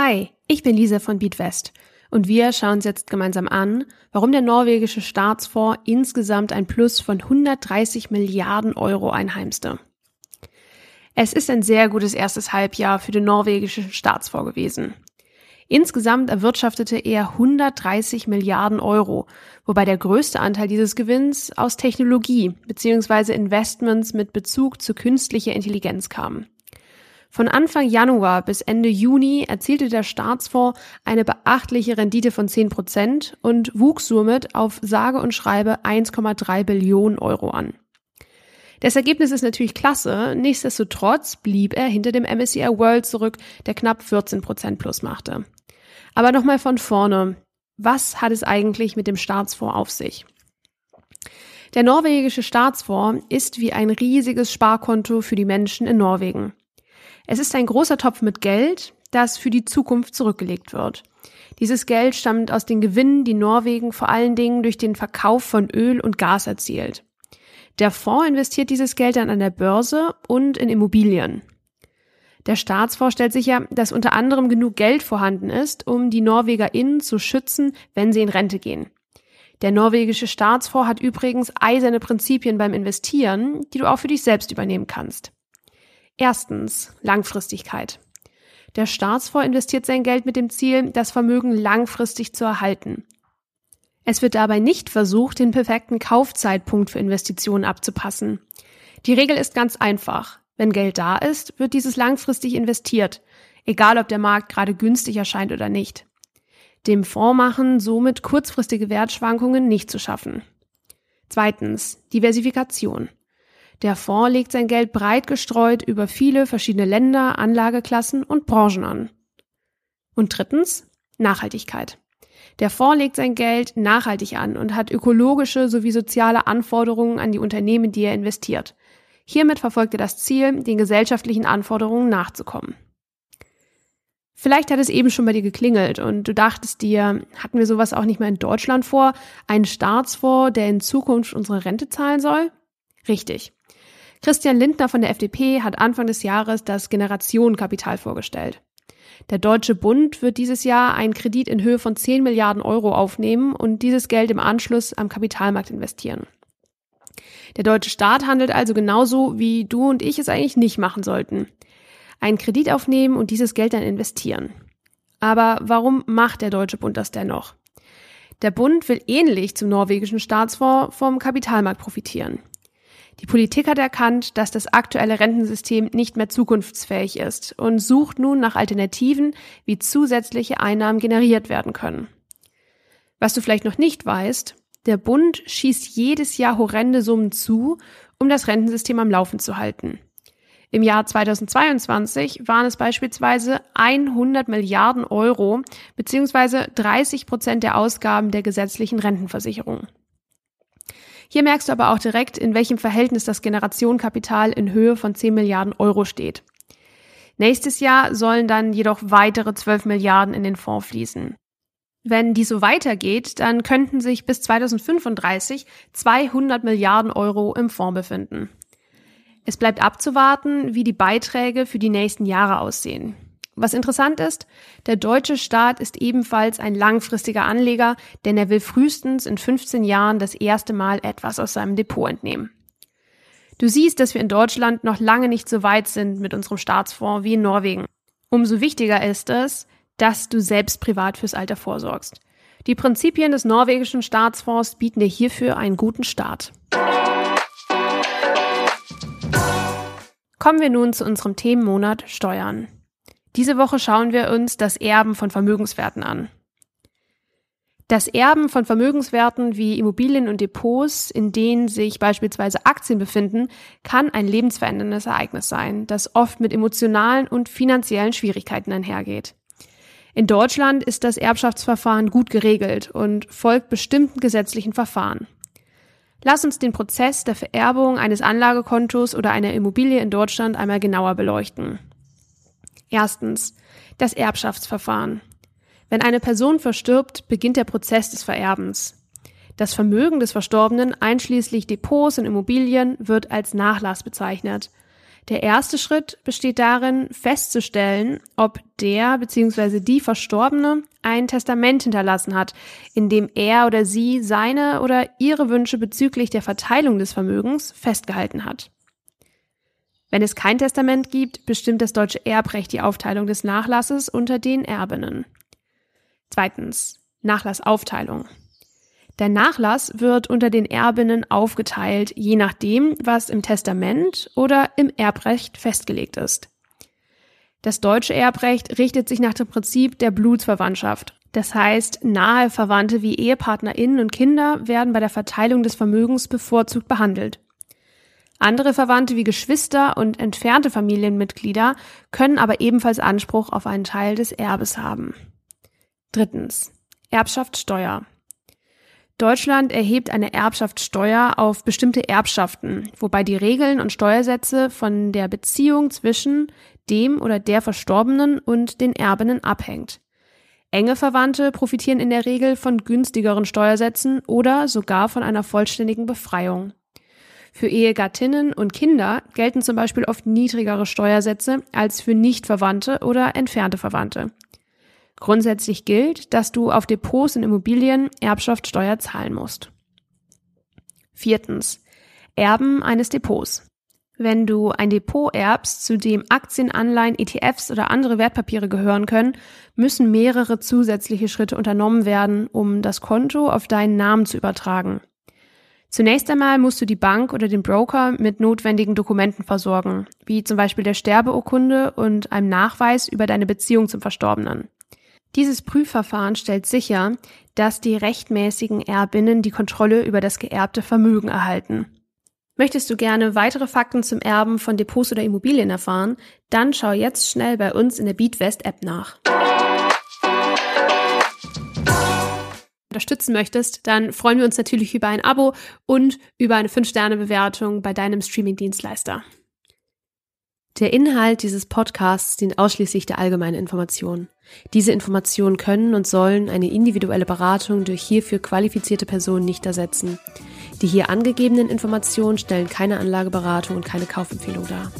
Hi, ich bin Lisa von Beatwest und wir schauen uns jetzt gemeinsam an, warum der norwegische Staatsfonds insgesamt ein Plus von 130 Milliarden Euro einheimste. Es ist ein sehr gutes erstes Halbjahr für den norwegischen Staatsfonds gewesen. Insgesamt erwirtschaftete er 130 Milliarden Euro, wobei der größte Anteil dieses Gewinns aus Technologie bzw. Investments mit Bezug zu künstlicher Intelligenz kam. Von Anfang Januar bis Ende Juni erzielte der Staatsfonds eine beachtliche Rendite von 10 Prozent und wuchs somit auf sage und schreibe 1,3 Billionen Euro an. Das Ergebnis ist natürlich klasse, nichtsdestotrotz blieb er hinter dem MSCI World zurück, der knapp 14 Prozent plus machte. Aber nochmal von vorne. Was hat es eigentlich mit dem Staatsfonds auf sich? Der norwegische Staatsfonds ist wie ein riesiges Sparkonto für die Menschen in Norwegen. Es ist ein großer Topf mit Geld, das für die Zukunft zurückgelegt wird. Dieses Geld stammt aus den Gewinnen, die Norwegen vor allen Dingen durch den Verkauf von Öl und Gas erzielt. Der Fonds investiert dieses Geld dann an der Börse und in Immobilien. Der Staatsfonds stellt sicher, dass unter anderem genug Geld vorhanden ist, um die NorwegerInnen zu schützen, wenn sie in Rente gehen. Der norwegische Staatsfonds hat übrigens eiserne Prinzipien beim Investieren, die du auch für dich selbst übernehmen kannst. Erstens Langfristigkeit. Der Staatsfonds investiert sein Geld mit dem Ziel, das Vermögen langfristig zu erhalten. Es wird dabei nicht versucht, den perfekten Kaufzeitpunkt für Investitionen abzupassen. Die Regel ist ganz einfach. Wenn Geld da ist, wird dieses langfristig investiert, egal ob der Markt gerade günstig erscheint oder nicht. Dem Fonds machen somit kurzfristige Wertschwankungen nicht zu schaffen. Zweitens, Diversifikation. Der Fonds legt sein Geld breit gestreut über viele verschiedene Länder, Anlageklassen und Branchen an. Und drittens, Nachhaltigkeit. Der Fonds legt sein Geld nachhaltig an und hat ökologische sowie soziale Anforderungen an die Unternehmen, die er investiert. Hiermit verfolgt er das Ziel, den gesellschaftlichen Anforderungen nachzukommen. Vielleicht hat es eben schon bei dir geklingelt und du dachtest dir, hatten wir sowas auch nicht mehr in Deutschland vor? Einen Staatsfonds, der in Zukunft unsere Rente zahlen soll? Richtig. Christian Lindner von der FDP hat Anfang des Jahres das Generationenkapital vorgestellt. Der Deutsche Bund wird dieses Jahr einen Kredit in Höhe von 10 Milliarden Euro aufnehmen und dieses Geld im Anschluss am Kapitalmarkt investieren. Der deutsche Staat handelt also genauso, wie du und ich es eigentlich nicht machen sollten. Einen Kredit aufnehmen und dieses Geld dann investieren. Aber warum macht der Deutsche Bund das dennoch? Der Bund will ähnlich zum norwegischen Staatsfonds vom Kapitalmarkt profitieren. Die Politik hat erkannt, dass das aktuelle Rentensystem nicht mehr zukunftsfähig ist und sucht nun nach Alternativen, wie zusätzliche Einnahmen generiert werden können. Was du vielleicht noch nicht weißt, der Bund schießt jedes Jahr horrende Summen zu, um das Rentensystem am Laufen zu halten. Im Jahr 2022 waren es beispielsweise 100 Milliarden Euro beziehungsweise 30 Prozent der Ausgaben der gesetzlichen Rentenversicherung. Hier merkst du aber auch direkt, in welchem Verhältnis das Generationenkapital in Höhe von 10 Milliarden Euro steht. Nächstes Jahr sollen dann jedoch weitere 12 Milliarden in den Fonds fließen. Wenn die so weitergeht, dann könnten sich bis 2035 200 Milliarden Euro im Fonds befinden. Es bleibt abzuwarten, wie die Beiträge für die nächsten Jahre aussehen. Was interessant ist, der deutsche Staat ist ebenfalls ein langfristiger Anleger, denn er will frühestens in 15 Jahren das erste Mal etwas aus seinem Depot entnehmen. Du siehst, dass wir in Deutschland noch lange nicht so weit sind mit unserem Staatsfonds wie in Norwegen. Umso wichtiger ist es, dass du selbst privat fürs Alter vorsorgst. Die Prinzipien des norwegischen Staatsfonds bieten dir hierfür einen guten Start. Kommen wir nun zu unserem Themenmonat Steuern. Diese Woche schauen wir uns das Erben von Vermögenswerten an. Das Erben von Vermögenswerten wie Immobilien und Depots, in denen sich beispielsweise Aktien befinden, kann ein lebensveränderndes Ereignis sein, das oft mit emotionalen und finanziellen Schwierigkeiten einhergeht. In Deutschland ist das Erbschaftsverfahren gut geregelt und folgt bestimmten gesetzlichen Verfahren. Lass uns den Prozess der Vererbung eines Anlagekontos oder einer Immobilie in Deutschland einmal genauer beleuchten. Erstens. Das Erbschaftsverfahren. Wenn eine Person verstirbt, beginnt der Prozess des Vererbens. Das Vermögen des Verstorbenen, einschließlich Depots und Immobilien, wird als Nachlass bezeichnet. Der erste Schritt besteht darin, festzustellen, ob der bzw. die Verstorbene ein Testament hinterlassen hat, in dem er oder sie seine oder ihre Wünsche bezüglich der Verteilung des Vermögens festgehalten hat. Wenn es kein Testament gibt, bestimmt das deutsche Erbrecht die Aufteilung des Nachlasses unter den Erbinnen. Zweitens. Nachlassaufteilung. Der Nachlass wird unter den Erbinnen aufgeteilt, je nachdem, was im Testament oder im Erbrecht festgelegt ist. Das deutsche Erbrecht richtet sich nach dem Prinzip der Blutsverwandtschaft. Das heißt, nahe Verwandte wie EhepartnerInnen und Kinder werden bei der Verteilung des Vermögens bevorzugt behandelt. Andere Verwandte wie Geschwister und entfernte Familienmitglieder können aber ebenfalls Anspruch auf einen Teil des Erbes haben. Drittens. Erbschaftssteuer. Deutschland erhebt eine Erbschaftssteuer auf bestimmte Erbschaften, wobei die Regeln und Steuersätze von der Beziehung zwischen dem oder der Verstorbenen und den Erbinnen abhängt. Enge Verwandte profitieren in der Regel von günstigeren Steuersätzen oder sogar von einer vollständigen Befreiung. Für Ehegattinnen und Kinder gelten zum Beispiel oft niedrigere Steuersätze als für Nichtverwandte oder entfernte Verwandte. Grundsätzlich gilt, dass du auf Depots und Immobilien Erbschaftssteuer zahlen musst. Viertens. Erben eines Depots. Wenn du ein Depot erbst, zu dem Aktien, Anleihen, ETFs oder andere Wertpapiere gehören können, müssen mehrere zusätzliche Schritte unternommen werden, um das Konto auf deinen Namen zu übertragen. Zunächst einmal musst du die Bank oder den Broker mit notwendigen Dokumenten versorgen, wie zum Beispiel der Sterbeurkunde und einem Nachweis über deine Beziehung zum Verstorbenen. Dieses Prüfverfahren stellt sicher, dass die rechtmäßigen Erbinnen die Kontrolle über das geerbte Vermögen erhalten. Möchtest du gerne weitere Fakten zum Erben von Depots oder Immobilien erfahren? Dann schau jetzt schnell bei uns in der BeatWest App nach. Unterstützen möchtest, dann freuen wir uns natürlich über ein Abo und über eine 5-Sterne-Bewertung bei deinem Streaming-Dienstleister. Der Inhalt dieses Podcasts dient ausschließlich der allgemeinen Information. Diese Informationen können und sollen eine individuelle Beratung durch hierfür qualifizierte Personen nicht ersetzen. Die hier angegebenen Informationen stellen keine Anlageberatung und keine Kaufempfehlung dar.